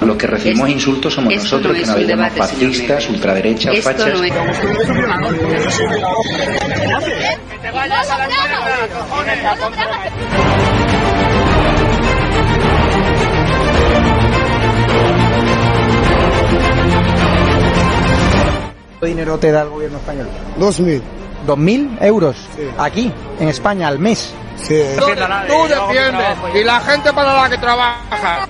Los que recibimos insultos somos nosotros, no que nos llamamos fascistas, ultraderechas, Esto fachas. no es... ¿Cuánto dinero te da el gobierno español? Dos mil. ¿Dos mil euros? Sí. Aquí, en España, al mes. Sí. Tú defiendes y la gente para la que trabaja.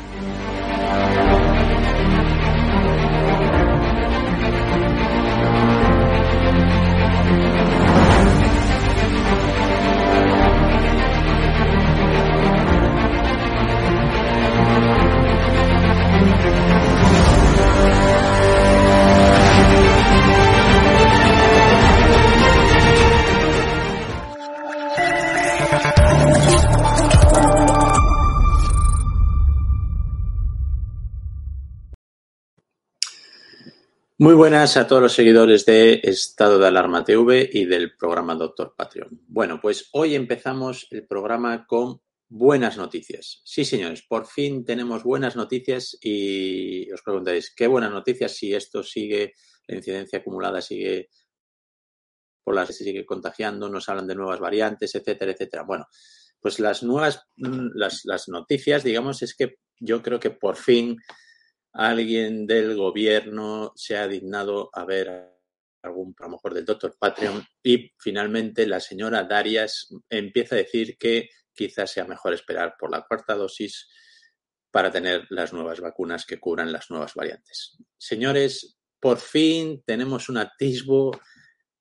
Muy buenas a todos los seguidores de Estado de Alarma TV y del programa Doctor Patreon. Bueno, pues hoy empezamos el programa con buenas noticias. Sí, señores, por fin tenemos buenas noticias y os preguntáis, ¿qué buenas noticias si esto sigue, la incidencia acumulada sigue por las se sigue contagiando, nos hablan de nuevas variantes, etcétera, etcétera? Bueno, pues las nuevas, mm, las, las noticias, digamos, es que yo creo que por fin alguien del gobierno se ha dignado a ver algún, a lo mejor del doctor Patreon y finalmente la señora Darias empieza a decir que quizás sea mejor esperar por la cuarta dosis para tener las nuevas vacunas que cubran las nuevas variantes. Señores, por fin tenemos un atisbo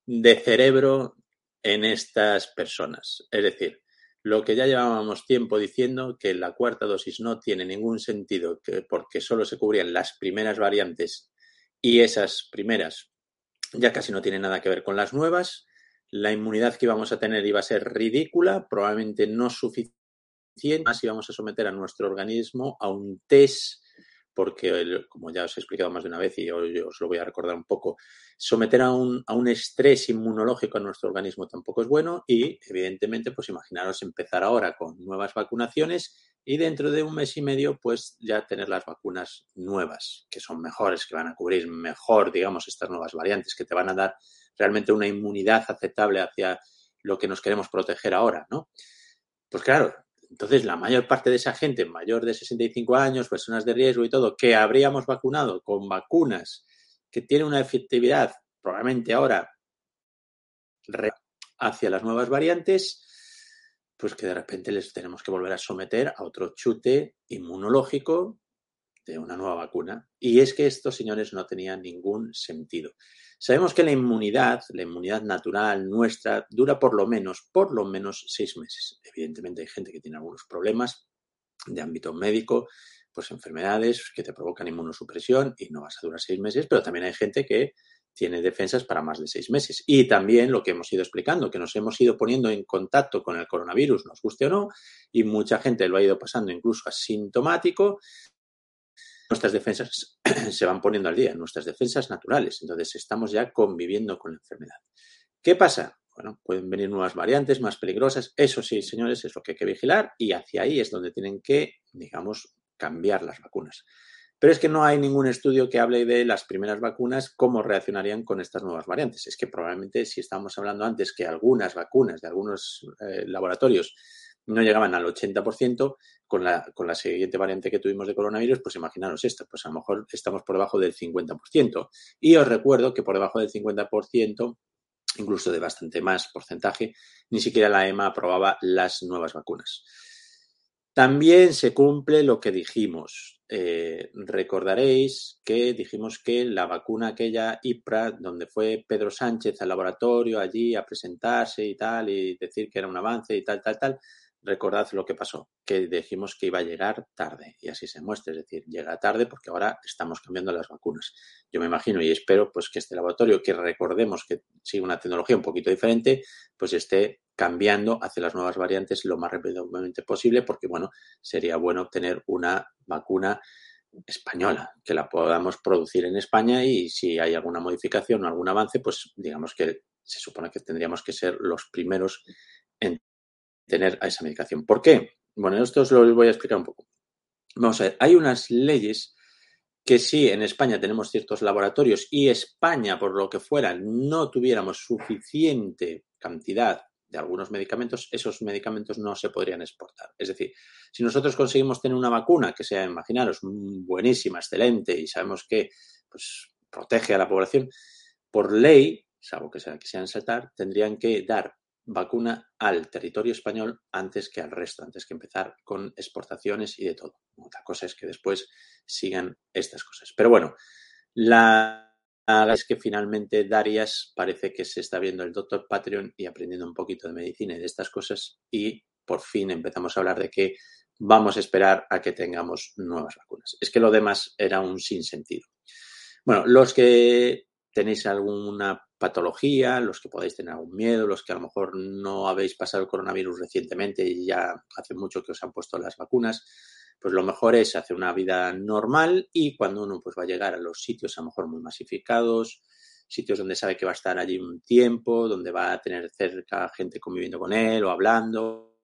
de cerebro en estas personas. Es decir, lo que ya llevábamos tiempo diciendo que la cuarta dosis no tiene ningún sentido que, porque solo se cubrían las primeras variantes y esas primeras ya casi no tienen nada que ver con las nuevas. La inmunidad que íbamos a tener iba a ser ridícula, probablemente no suficiente, más íbamos a someter a nuestro organismo a un test porque, el- como ya os he explicado más de una vez y hoy os lo voy a recordar un poco, someter a un, a un estrés inmunológico a nuestro organismo tampoco es bueno y, evidentemente, pues imaginaros empezar ahora con nuevas vacunaciones y dentro de un mes y medio, pues ya tener las vacunas nuevas, que son mejores, que van a cubrir mejor, digamos, estas nuevas variantes, que te van a dar realmente una inmunidad aceptable hacia lo que nos queremos proteger ahora, ¿no? Pues claro, entonces la mayor parte de esa gente mayor de 65 años, personas de riesgo y todo, que habríamos vacunado con vacunas que tienen una efectividad probablemente ahora hacia las nuevas variantes, pues que de repente les tenemos que volver a someter a otro chute inmunológico de una nueva vacuna. Y es que esto, señores, no tenía ningún sentido. Sabemos que la inmunidad, la inmunidad natural nuestra, dura por lo menos, por lo menos seis meses. Evidentemente hay gente que tiene algunos problemas de ámbito médico, pues enfermedades que te provocan inmunosupresión y no vas a durar seis meses, pero también hay gente que tiene defensas para más de seis meses. Y también lo que hemos ido explicando, que nos hemos ido poniendo en contacto con el coronavirus, nos guste o no, y mucha gente lo ha ido pasando incluso asintomático, nuestras defensas se van poniendo al día, nuestras defensas naturales. Entonces estamos ya conviviendo con la enfermedad. ¿Qué pasa? Bueno, pueden venir nuevas variantes más peligrosas. Eso sí, señores, es lo que hay que vigilar y hacia ahí es donde tienen que, digamos, cambiar las vacunas. Pero es que no hay ningún estudio que hable de las primeras vacunas, cómo reaccionarían con estas nuevas variantes. Es que probablemente si estábamos hablando antes que algunas vacunas de algunos eh, laboratorios no llegaban al 80%, con la, con la siguiente variante que tuvimos de coronavirus, pues imaginaros esta, pues a lo mejor estamos por debajo del 50%. Y os recuerdo que por debajo del 50%, incluso de bastante más porcentaje, ni siquiera la EMA aprobaba las nuevas vacunas. También se cumple lo que dijimos. Eh, recordaréis que dijimos que la vacuna aquella IPRA, donde fue Pedro Sánchez al laboratorio allí a presentarse y tal, y decir que era un avance y tal, tal, tal, recordad lo que pasó, que dijimos que iba a llegar tarde y así se muestra, es decir, llega tarde porque ahora estamos cambiando las vacunas. Yo me imagino y espero pues que este laboratorio, que recordemos que sigue una tecnología un poquito diferente, pues esté cambiando hacia las nuevas variantes lo más rápidamente posible porque, bueno, sería bueno obtener una vacuna española, que la podamos producir en España y si hay alguna modificación o algún avance, pues digamos que se supone que tendríamos que ser los primeros tener a esa medicación. ¿Por qué? Bueno, esto os lo voy a explicar un poco. Vamos a ver, hay unas leyes que si en España tenemos ciertos laboratorios y España, por lo que fuera, no tuviéramos suficiente cantidad de algunos medicamentos, esos medicamentos no se podrían exportar. Es decir, si nosotros conseguimos tener una vacuna que sea, imaginaros, buenísima, excelente y sabemos que pues, protege a la población, por ley, salvo que sea que sean saltar, tendrían que dar vacuna al territorio español antes que al resto, antes que empezar con exportaciones y de todo. Otra cosa es que después sigan estas cosas. Pero bueno, la es que finalmente Darias parece que se está viendo el doctor Patreon y aprendiendo un poquito de medicina y de estas cosas y por fin empezamos a hablar de que vamos a esperar a que tengamos nuevas vacunas. Es que lo demás era un sinsentido. Bueno, los que tenéis alguna patología, los que podéis tener algún miedo, los que a lo mejor no habéis pasado el coronavirus recientemente y ya hace mucho que os han puesto las vacunas, pues lo mejor es hacer una vida normal y cuando uno pues va a llegar a los sitios a lo mejor muy masificados, sitios donde sabe que va a estar allí un tiempo, donde va a tener cerca gente conviviendo con él o hablando.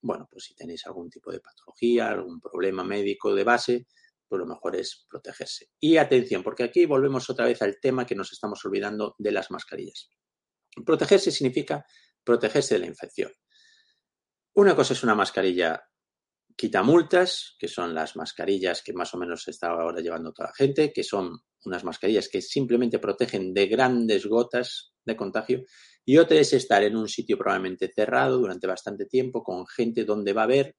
Bueno, pues si tenéis algún tipo de patología, algún problema médico de base, pues lo mejor es protegerse. Y atención, porque aquí volvemos otra vez al tema que nos estamos olvidando de las mascarillas. Protegerse significa protegerse de la infección. Una cosa es una mascarilla quitamultas, que son las mascarillas que más o menos se está ahora llevando toda la gente, que son unas mascarillas que simplemente protegen de grandes gotas de contagio. Y otra es estar en un sitio probablemente cerrado durante bastante tiempo con gente donde va a haber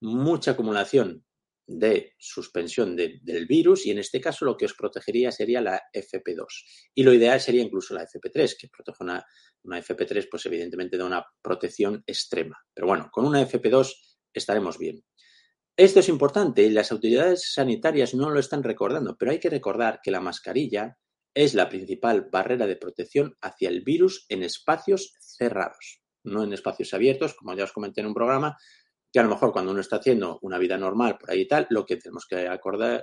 mucha acumulación de suspensión del virus y en este caso lo que os protegería sería la FP2 y lo ideal sería incluso la FP3 que protege una, una FP3 pues evidentemente da una protección extrema. Pero bueno con una FP2 estaremos bien. Esto es importante y las autoridades sanitarias no lo están recordando, pero hay que recordar que la mascarilla es la principal barrera de protección hacia el virus en espacios cerrados, no en espacios abiertos, como ya os comenté en un programa, que a lo mejor cuando uno está haciendo una vida normal por ahí y tal, lo que tenemos que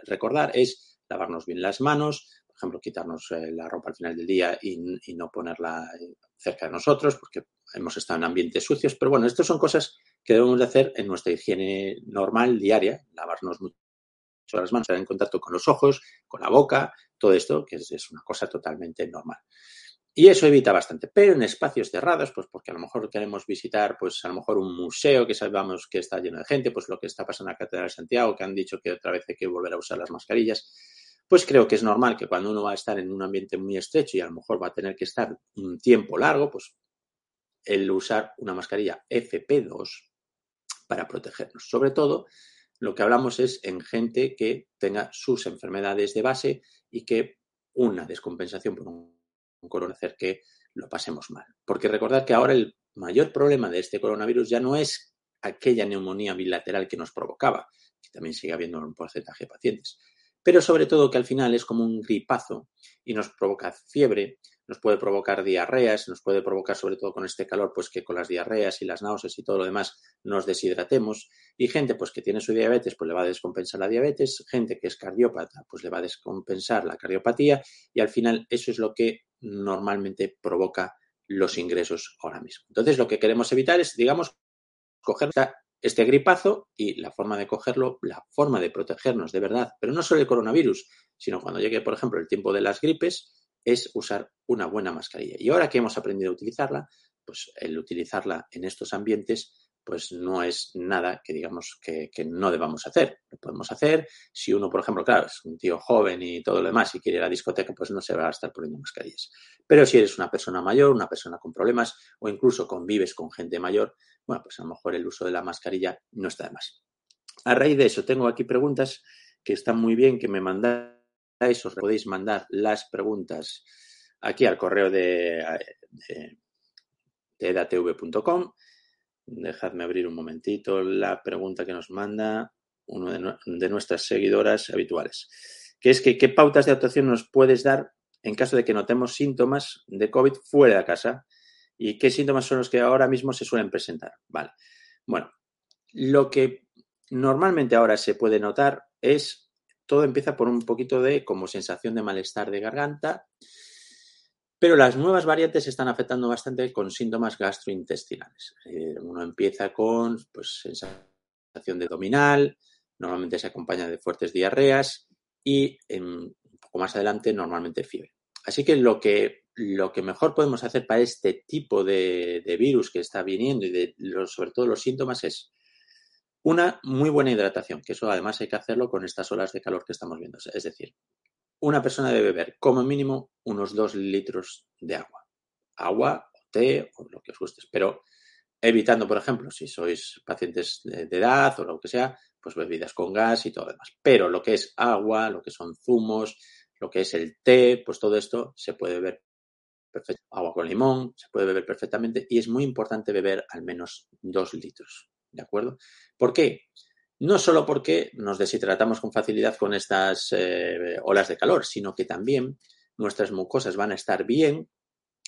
recordar es lavarnos bien las manos, por ejemplo, quitarnos eh, la ropa al final del día y, y no ponerla eh, cerca de nosotros, porque hemos estado en ambientes sucios, pero bueno, estas son cosas que debemos de hacer en nuestra higiene normal, diaria, lavarnos mucho las manos, estar en contacto con los ojos, con la boca, todo esto, que es, una cosa totalmente normal. Y eso evita bastante. Pero en espacios cerrados, pues porque a lo mejor queremos visitar, pues a lo mejor un museo que sabemos que está lleno de gente, pues lo que está pasando en la Catedral de Santiago, que han dicho que otra vez hay que volver a usar las mascarillas, pues creo que es normal que cuando uno va a estar en un ambiente muy estrecho y a lo mejor va a tener que estar un tiempo largo, pues el usar una mascarilla FP2 para protegernos. Sobre todo, lo que hablamos es en gente que tenga sus enfermedades de base y que una descompensación por un, coronavirus hacer que lo pasemos mal. Porque recordad que ahora el mayor problema de este coronavirus ya no es aquella neumonía bilateral que nos provocaba, que también sigue habiendo un porcentaje de pacientes, pero sobre todo que al final es como un gripazo y nos provoca fiebre, nos puede provocar diarreas, nos puede provocar sobre todo con este calor, pues que con las diarreas y las náuseas y todo lo demás nos deshidratemos. Y gente pues que tiene su diabetes, pues le va a descompensar la diabetes, gente que es cardiópata, pues le va a descompensar la cardiopatía y al final eso es lo que normalmente provoca los ingresos ahora mismo. Entonces lo que queremos evitar es, digamos, coger este gripazo y la forma de cogerlo, la forma de protegernos de verdad, pero no solo el coronavirus, sino cuando llegue, por ejemplo, el tiempo de las gripes, es usar una buena mascarilla. Y ahora que hemos aprendido a utilizarla, pues el utilizarla en estos ambientes pues no es nada que digamos que, no debamos hacer. Lo podemos hacer si uno, por ejemplo, claro, es un tío joven y todo lo demás y quiere ir a la discoteca, pues no se va a estar poniendo mascarillas. Pero si eres una persona mayor, una persona con problemas o incluso convives con gente mayor, bueno, pues a lo mejor el uso de la mascarilla no está de más. A raíz de eso, tengo aquí preguntas que están muy bien, que me mandan os podéis mandar las preguntas aquí al correo de, de, edatv.com Dejadme abrir un momentito la pregunta que nos manda una de, nuestras seguidoras habituales, que es que qué pautas de actuación nos puedes dar en caso de que notemos síntomas de COVID fuera de casa y qué síntomas son los que ahora mismo se suelen presentar. Vale. Bueno, lo que normalmente ahora se puede notar es todo empieza por un poquito de como sensación de malestar de garganta, pero las nuevas variantes están afectando bastante con síntomas gastrointestinales. Uno empieza con pues, sensación de abdominal, normalmente se acompaña de fuertes diarreas y un poco más adelante normalmente fiebre. Así que lo que, lo que mejor podemos hacer para este tipo de, virus que está viniendo y sobre todo los síntomas es una muy buena hidratación, que eso además hay que hacerlo con estas olas de calor que estamos viendo. Es decir, una persona debe beber como mínimo unos dos litros de agua. Agua, té o lo que os guste. Pero evitando, por ejemplo, si sois pacientes de, edad o lo que sea, pues bebidas con gas y todo lo demás. Pero lo que es agua, lo que son zumos, lo que es el té, pues todo esto se puede beber perfectamente. Agua con limón, se puede beber perfectamente y es muy importante beber al menos dos litros. ¿De acuerdo? ¿Por qué? No solo porque nos deshidratamos con facilidad con estas eh, olas de calor, sino que también nuestras mucosas van a estar bien,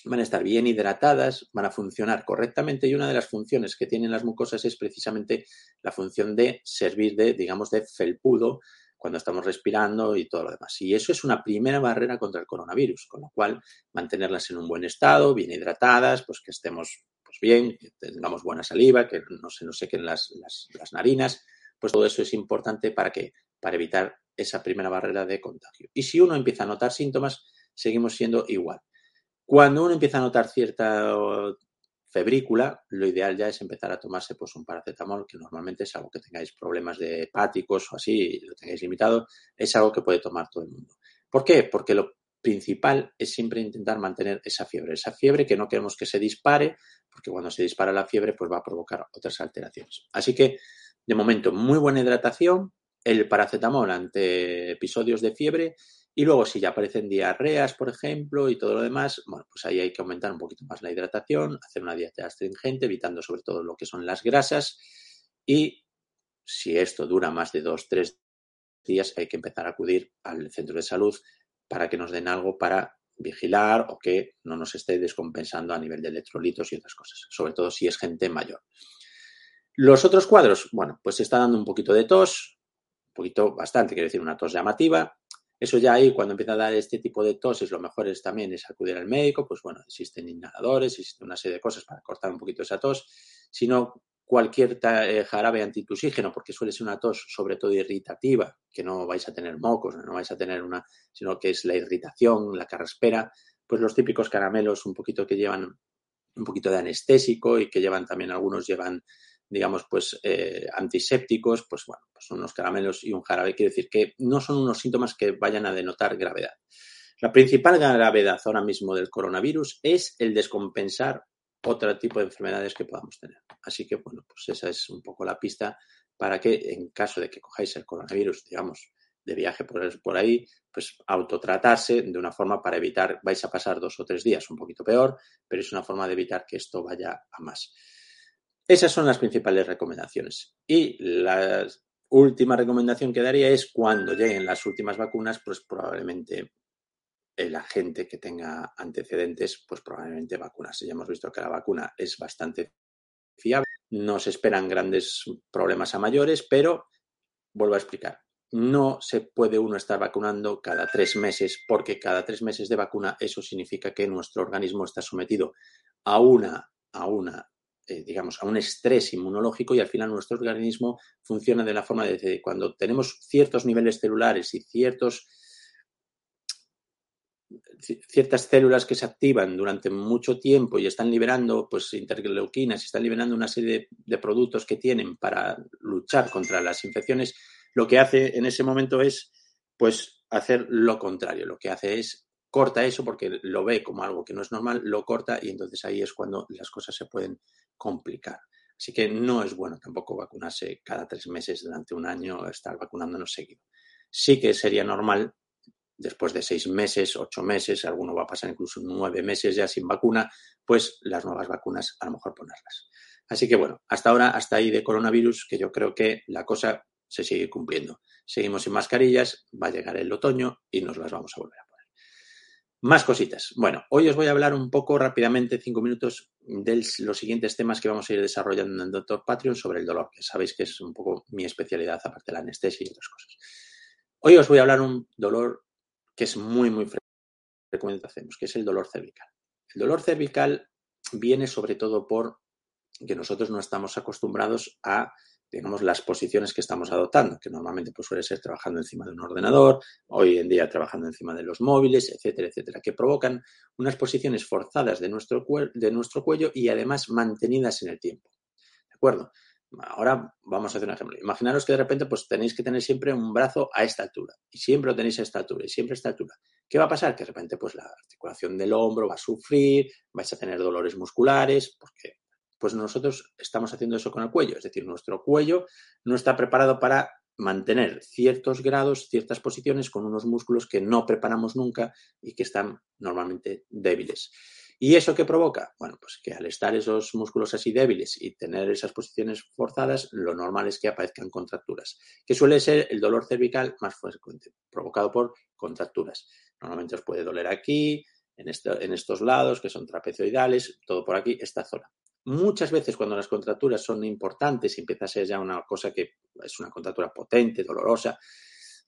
van a estar bien hidratadas, van a funcionar correctamente y una de las funciones que tienen las mucosas es precisamente la función de servir de, digamos, de felpudo cuando estamos respirando y todo lo demás. Y eso es una primera barrera contra el coronavirus, con lo cual mantenerlas en un buen estado, bien hidratadas, pues que estemos bien, que tengamos buena saliva, que no se nos sequen las, las, las narinas, pues todo eso es importante para que para evitar esa primera barrera de contagio. Y si uno empieza a notar síntomas, seguimos siendo igual. Cuando uno empieza a notar cierta febrícula, lo ideal ya es empezar a tomarse pues un paracetamol, que normalmente es algo que tengáis problemas hepáticos o así, lo tengáis limitado, es algo que puede tomar todo el mundo. ¿Por qué? Porque lo principal es siempre intentar mantener esa fiebre, esa fiebre que no queremos que se dispare, porque cuando se dispara la fiebre pues va a provocar otras alteraciones. Así que de momento, muy buena hidratación, el paracetamol ante episodios de fiebre y luego si ya aparecen diarreas, por ejemplo, y todo lo demás, bueno, pues ahí hay que aumentar un poquito más la hidratación, hacer una dieta astringente, evitando sobre todo lo que son las grasas y si esto dura más de dos, tres días, hay que empezar a acudir al centro de salud para que nos den algo para vigilar o que no nos esté descompensando a nivel de electrolitos y otras cosas, sobre todo si es gente mayor. Los otros cuadros, bueno, pues se está dando un poquito de tos, un poquito bastante, quiero decir, una tos llamativa. Eso ya ahí, cuando empieza a dar este tipo de toses, lo mejor es también es acudir al médico, pues bueno, existen inhaladores, existe una serie de cosas para cortar un poquito esa tos. Si no, cualquier eh, jarabe antitusígeno, porque suele ser una tos sobre todo irritativa, que no vais a tener mocos, no vais a tener una, sino que es la irritación, la carraspera, pues los típicos caramelos un poquito que llevan un poquito de anestésico y que llevan también, algunos llevan digamos, pues eh, antisépticos, pues bueno, pues unos caramelos y un jarabe. Quiere decir que no son unos síntomas que vayan a denotar gravedad. La principal gravedad ahora mismo del coronavirus es el descompensar otro tipo de enfermedades que podamos tener. Así que, bueno, pues esa es un poco la pista para que en caso de que cojáis el coronavirus, digamos, de viaje por, por ahí, pues autotratarse de una forma para evitar, vais a pasar dos o tres días un poquito peor, pero es una forma de evitar que esto vaya a más. Esas son las principales recomendaciones. Y la última recomendación que daría es cuando lleguen las últimas vacunas, pues probablemente la gente que tenga antecedentes, pues probablemente vacunarse. Ya hemos visto que la vacuna es bastante fiable. No se esperan grandes problemas a mayores, pero vuelvo a explicar. No se puede uno estar vacunando cada tres meses, porque cada tres meses de vacuna eso significa que nuestro organismo está sometido a una, a una eh, digamos, a un estrés inmunológico y al final nuestro organismo funciona de la forma de cuando tenemos ciertos niveles celulares y ciertos ciertas células que se activan durante mucho tiempo y están liberando pues interleuquinas y están liberando una serie de, productos que tienen para luchar contra las infecciones, lo que hace en ese momento es pues hacer lo contrario, lo que hace es corta eso porque lo ve como algo que no es normal, lo corta y entonces ahí es cuando las cosas se pueden complicar. Así que no es bueno tampoco vacunarse cada tres meses durante un año, estar vacunándonos seguido. Sí que sería normal, después de seis meses, ocho meses, alguno va a pasar incluso nueve meses ya sin vacuna, pues las nuevas vacunas a lo mejor ponerlas. Así que bueno, hasta ahora, hasta ahí de coronavirus, que yo creo que la cosa se sigue cumpliendo. Seguimos sin mascarillas, va a llegar el otoño y nos las vamos a volver a poner. Más cositas. Bueno, hoy os voy a hablar un poco rápidamente, cinco minutos, de los siguientes temas que vamos a ir desarrollando en el Doctor Patreon sobre el dolor, que sabéis que es un poco mi especialidad, aparte de la anestesia y otras cosas. Hoy os voy a hablar un dolor que es muy, muy frecuente hacemos, que es el dolor cervical. El dolor cervical viene sobre todo por que nosotros no estamos acostumbrados a digamos, las posiciones que estamos adoptando, que normalmente pues, suele ser trabajando encima de un ordenador, hoy en día trabajando encima de los móviles, etcétera, etcétera, que provocan unas posiciones forzadas de nuestro, de nuestro cuello y además mantenidas en el tiempo. ¿De acuerdo? Ahora vamos a hacer un ejemplo. Imaginaros que de repente pues tenéis que tener siempre un brazo a esta altura y siempre lo tenéis a esta altura y siempre a esta altura. ¿Qué va a pasar? Que de repente pues la articulación del hombro va a sufrir, vais a tener dolores musculares, porque pues nosotros estamos haciendo eso con el cuello, es decir, nuestro cuello no está preparado para mantener ciertos grados, ciertas posiciones con unos músculos que no preparamos nunca y que están normalmente débiles. ¿Y eso qué provoca? Bueno, pues que al estar esos músculos así débiles y tener esas posiciones forzadas, lo normal es que aparezcan contracturas, que suele ser el dolor cervical más frecuente, provocado por contracturas. Normalmente os puede doler aquí, en, en estos lados, que son trapecioidales, todo por aquí, esta zona. Muchas veces cuando las contracturas son importantes y empieza a ser ya una cosa que es una contractura potente, dolorosa,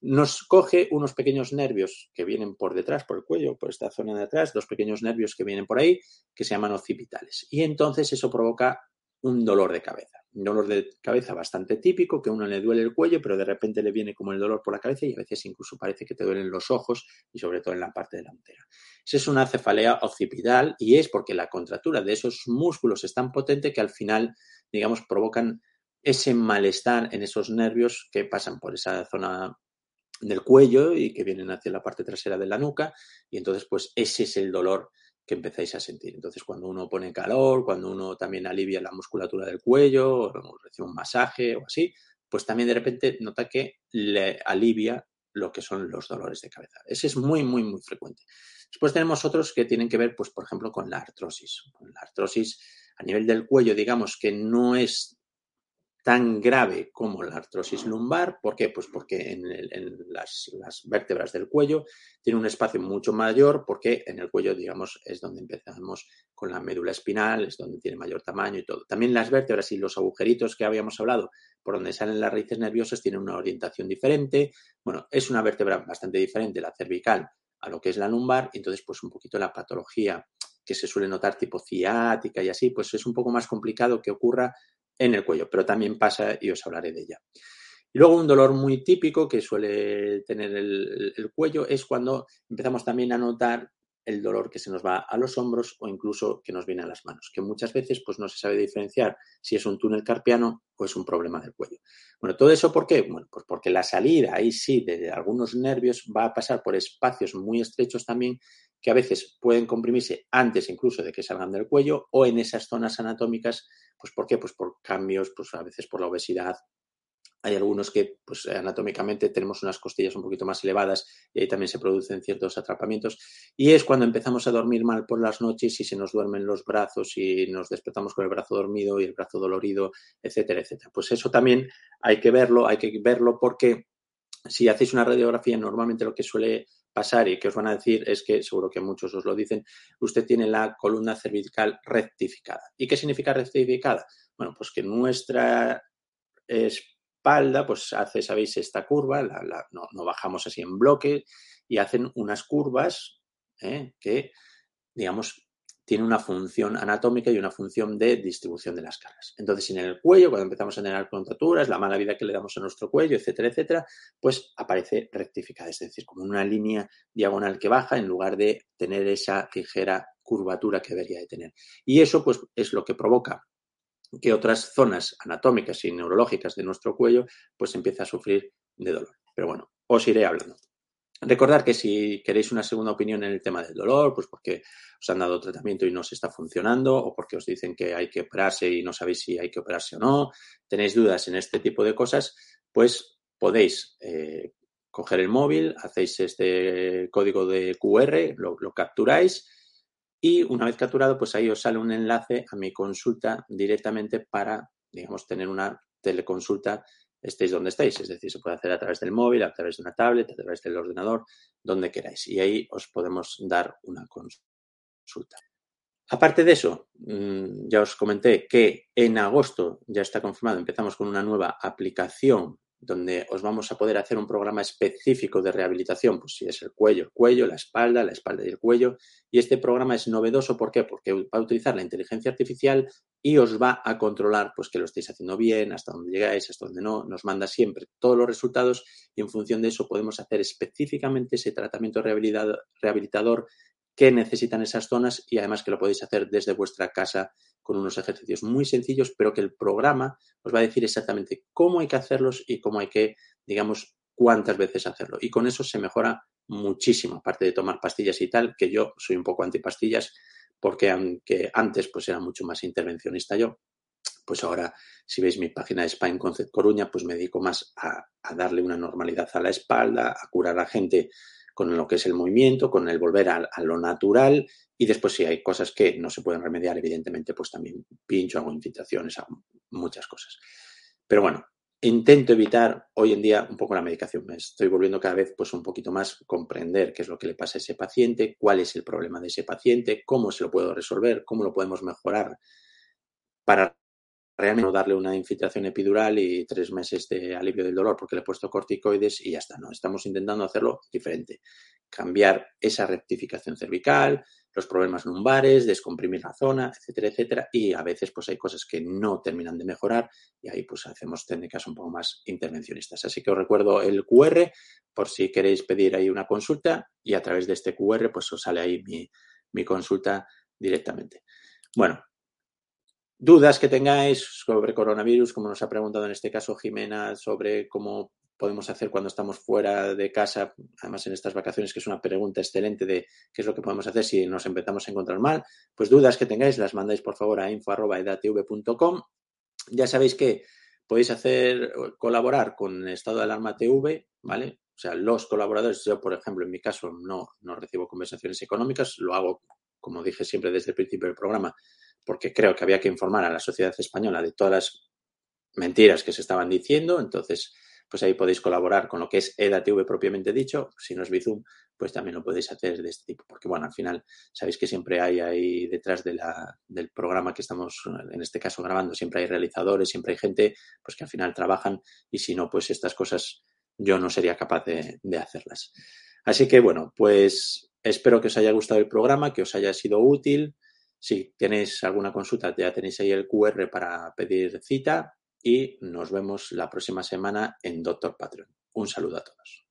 nos coge unos pequeños nervios que vienen por detrás, por el cuello, por esta zona de atrás, dos pequeños nervios que vienen por ahí, que se llaman occipitales. Y entonces eso provoca un dolor de cabeza. Un dolor de cabeza bastante típico, que a uno le duele el cuello, pero de repente le viene como el dolor por la cabeza y a veces incluso parece que te duelen los ojos y sobre todo en la parte delantera. Esa es una cefalea occipital y es porque la contractura de esos músculos es tan potente que al final, digamos, provocan ese malestar en esos nervios que pasan por esa zona del cuello y que vienen hacia la parte trasera de la nuca y entonces pues ese es el dolor que empezáis a sentir. Entonces, cuando uno pone calor, cuando uno también alivia la musculatura del cuello, o recibe un masaje o así, pues también de repente nota que le alivia lo que son los dolores de cabeza. Ese es muy, muy, muy frecuente. Después tenemos otros que tienen que ver, pues, por ejemplo, con la artrosis. la artrosis a nivel del cuello, digamos que no es tan grave como la artrosis lumbar. ¿Por qué? Pues porque en, las, vértebras del cuello tiene un espacio mucho mayor porque en el cuello, digamos, es donde empezamos con la médula espinal, es donde tiene mayor tamaño y todo. También las vértebras y los agujeritos que habíamos hablado, por donde salen las raíces nerviosas, tienen una orientación diferente. Bueno, es una vértebra bastante diferente la cervical a lo que es la lumbar, entonces pues un poquito la patología que se suele notar tipo ciática y así, pues es un poco más complicado que ocurra en el cuello, pero también pasa y os hablaré de ella. Y luego un dolor muy típico que suele tener el, cuello es cuando empezamos también a notar el dolor que se nos va a los hombros o incluso que nos viene a las manos, que muchas veces pues no se sabe diferenciar si es un túnel carpiano o es un problema del cuello. Bueno, todo eso ¿por qué? Bueno, pues porque la salida ahí sí de algunos nervios va a pasar por espacios muy estrechos también que a veces pueden comprimirse antes incluso de que salgan del cuello o en esas zonas anatómicas pues ¿por qué? Pues por cambios, pues a veces por la obesidad. Hay algunos que, pues anatómicamente tenemos unas costillas un poquito más elevadas y ahí también se producen ciertos atrapamientos. Y es cuando empezamos a dormir mal por las noches y se nos duermen los brazos y nos despertamos con el brazo dormido y el brazo dolorido, etcétera, etcétera. Pues eso también hay que verlo, hay que verlo porque si hacéis una radiografía, normalmente lo que suele pasar y que os van a decir es que, seguro que muchos os lo dicen, usted tiene la columna cervical rectificada. ¿Y qué significa rectificada? Bueno, pues que nuestra pues hace, sabéis, esta curva, no, bajamos así en bloque y hacen unas curvas ¿eh? que, digamos, tiene una función anatómica y una función de distribución de las cargas. Entonces, en el cuello, cuando empezamos a tener contracturas, la mala vida que le damos a nuestro cuello, etcétera, etcétera, pues aparece rectificada, es decir, como una línea diagonal que baja en lugar de tener esa ligera curvatura que debería de tener. Y eso, pues, es lo que provoca que otras zonas anatómicas y neurológicas de nuestro cuello, pues empieza a sufrir de dolor. Pero bueno, os iré hablando. Recordar que si queréis una segunda opinión en el tema del dolor, pues porque os han dado tratamiento y no se está funcionando, o porque os dicen que hay que operarse y no sabéis si hay que operarse o no, tenéis dudas en este tipo de cosas, pues podéis eh, coger el móvil, hacéis este código de QR, lo, capturáis y una vez capturado, pues ahí os sale un enlace a mi consulta directamente para, digamos, tener una teleconsulta estéis donde estéis. Es decir, se puede hacer a través del móvil, a través de una tablet, a través del ordenador, donde queráis. Y ahí os podemos dar una consulta. Aparte de eso, mm, ya os comenté que en agosto ya está confirmado, empezamos con una nueva aplicación donde os vamos a poder hacer un programa específico de rehabilitación, pues si es el cuello, el cuello, la espalda, la espalda y el cuello. Y este programa es novedoso, ¿por qué? Porque va a utilizar la inteligencia artificial y os va a controlar pues que lo estéis haciendo bien, hasta dónde llegáis, hasta dónde no. Nos manda siempre todos los resultados y en función de eso podemos hacer específicamente ese tratamiento rehabilitador que necesitan esas zonas y además que lo podéis hacer desde vuestra casa con unos ejercicios muy sencillos, pero que el programa os va a decir exactamente cómo hay que hacerlos y cómo hay que, digamos, cuántas veces hacerlo. Y con eso se mejora muchísimo, aparte de tomar pastillas y tal, que yo soy un poco antipastillas, porque aunque antes pues era mucho más intervencionista yo, pues ahora, si veis mi página de Spine Concept Coruña, pues me dedico más a, a darle una normalidad a la espalda, a curar a gente con lo que es el movimiento, con el volver a, lo natural y después si hay cosas que no se pueden remediar, evidentemente, pues también pincho, hago infiltraciones, hago muchas cosas. Pero bueno, intento evitar hoy en día un poco la medicación. Me estoy volviendo cada vez pues un poquito más comprender qué es lo que le pasa a ese paciente, cuál es el problema de ese paciente, cómo se lo puedo resolver, cómo lo podemos mejorar para realmente no darle una infiltración epidural y tres meses de alivio del dolor porque le he puesto corticoides y ya está. No, estamos intentando hacerlo diferente. Cambiar esa rectificación cervical, los problemas lumbares, descomprimir la zona, etcétera, etcétera. Y a veces pues hay cosas que no terminan de mejorar y ahí pues hacemos técnicas un poco más intervencionistas. Así que os recuerdo el QR por si queréis pedir ahí una consulta y a través de este QR pues os sale ahí mi, mi consulta directamente. Bueno, dudas que tengáis sobre coronavirus, como nos ha preguntado en este caso Jimena, sobre cómo podemos hacer cuando estamos fuera de casa, además en estas vacaciones, que es una pregunta excelente de qué es lo que podemos hacer si nos empezamos a encontrar mal, pues dudas que tengáis las mandáis por favor a info.edatv.com. Ya sabéis que podéis hacer, colaborar con Estado de Alarma TV, ¿vale? O sea, los colaboradores, yo por ejemplo, en mi caso no, no recibo conversaciones económicas, lo hago, como dije siempre desde el principio del programa, porque creo que había que informar a la sociedad española de todas las mentiras que se estaban diciendo. Entonces, pues ahí podéis colaborar con lo que es EDATV propiamente dicho. Si no es Bizum, pues también lo podéis hacer de este tipo. Porque, bueno, al final sabéis que siempre hay ahí detrás del programa que estamos, en este caso, grabando, siempre hay realizadores, siempre hay gente pues que al final trabajan y si no, pues estas cosas yo no sería capaz de hacerlas. Así que, bueno, pues espero que os haya gustado el programa, que os haya sido útil. Si tenéis alguna consulta, ya tenéis ahí el QR para pedir cita y nos vemos la próxima semana en Doctor Patreon. Un saludo a todos.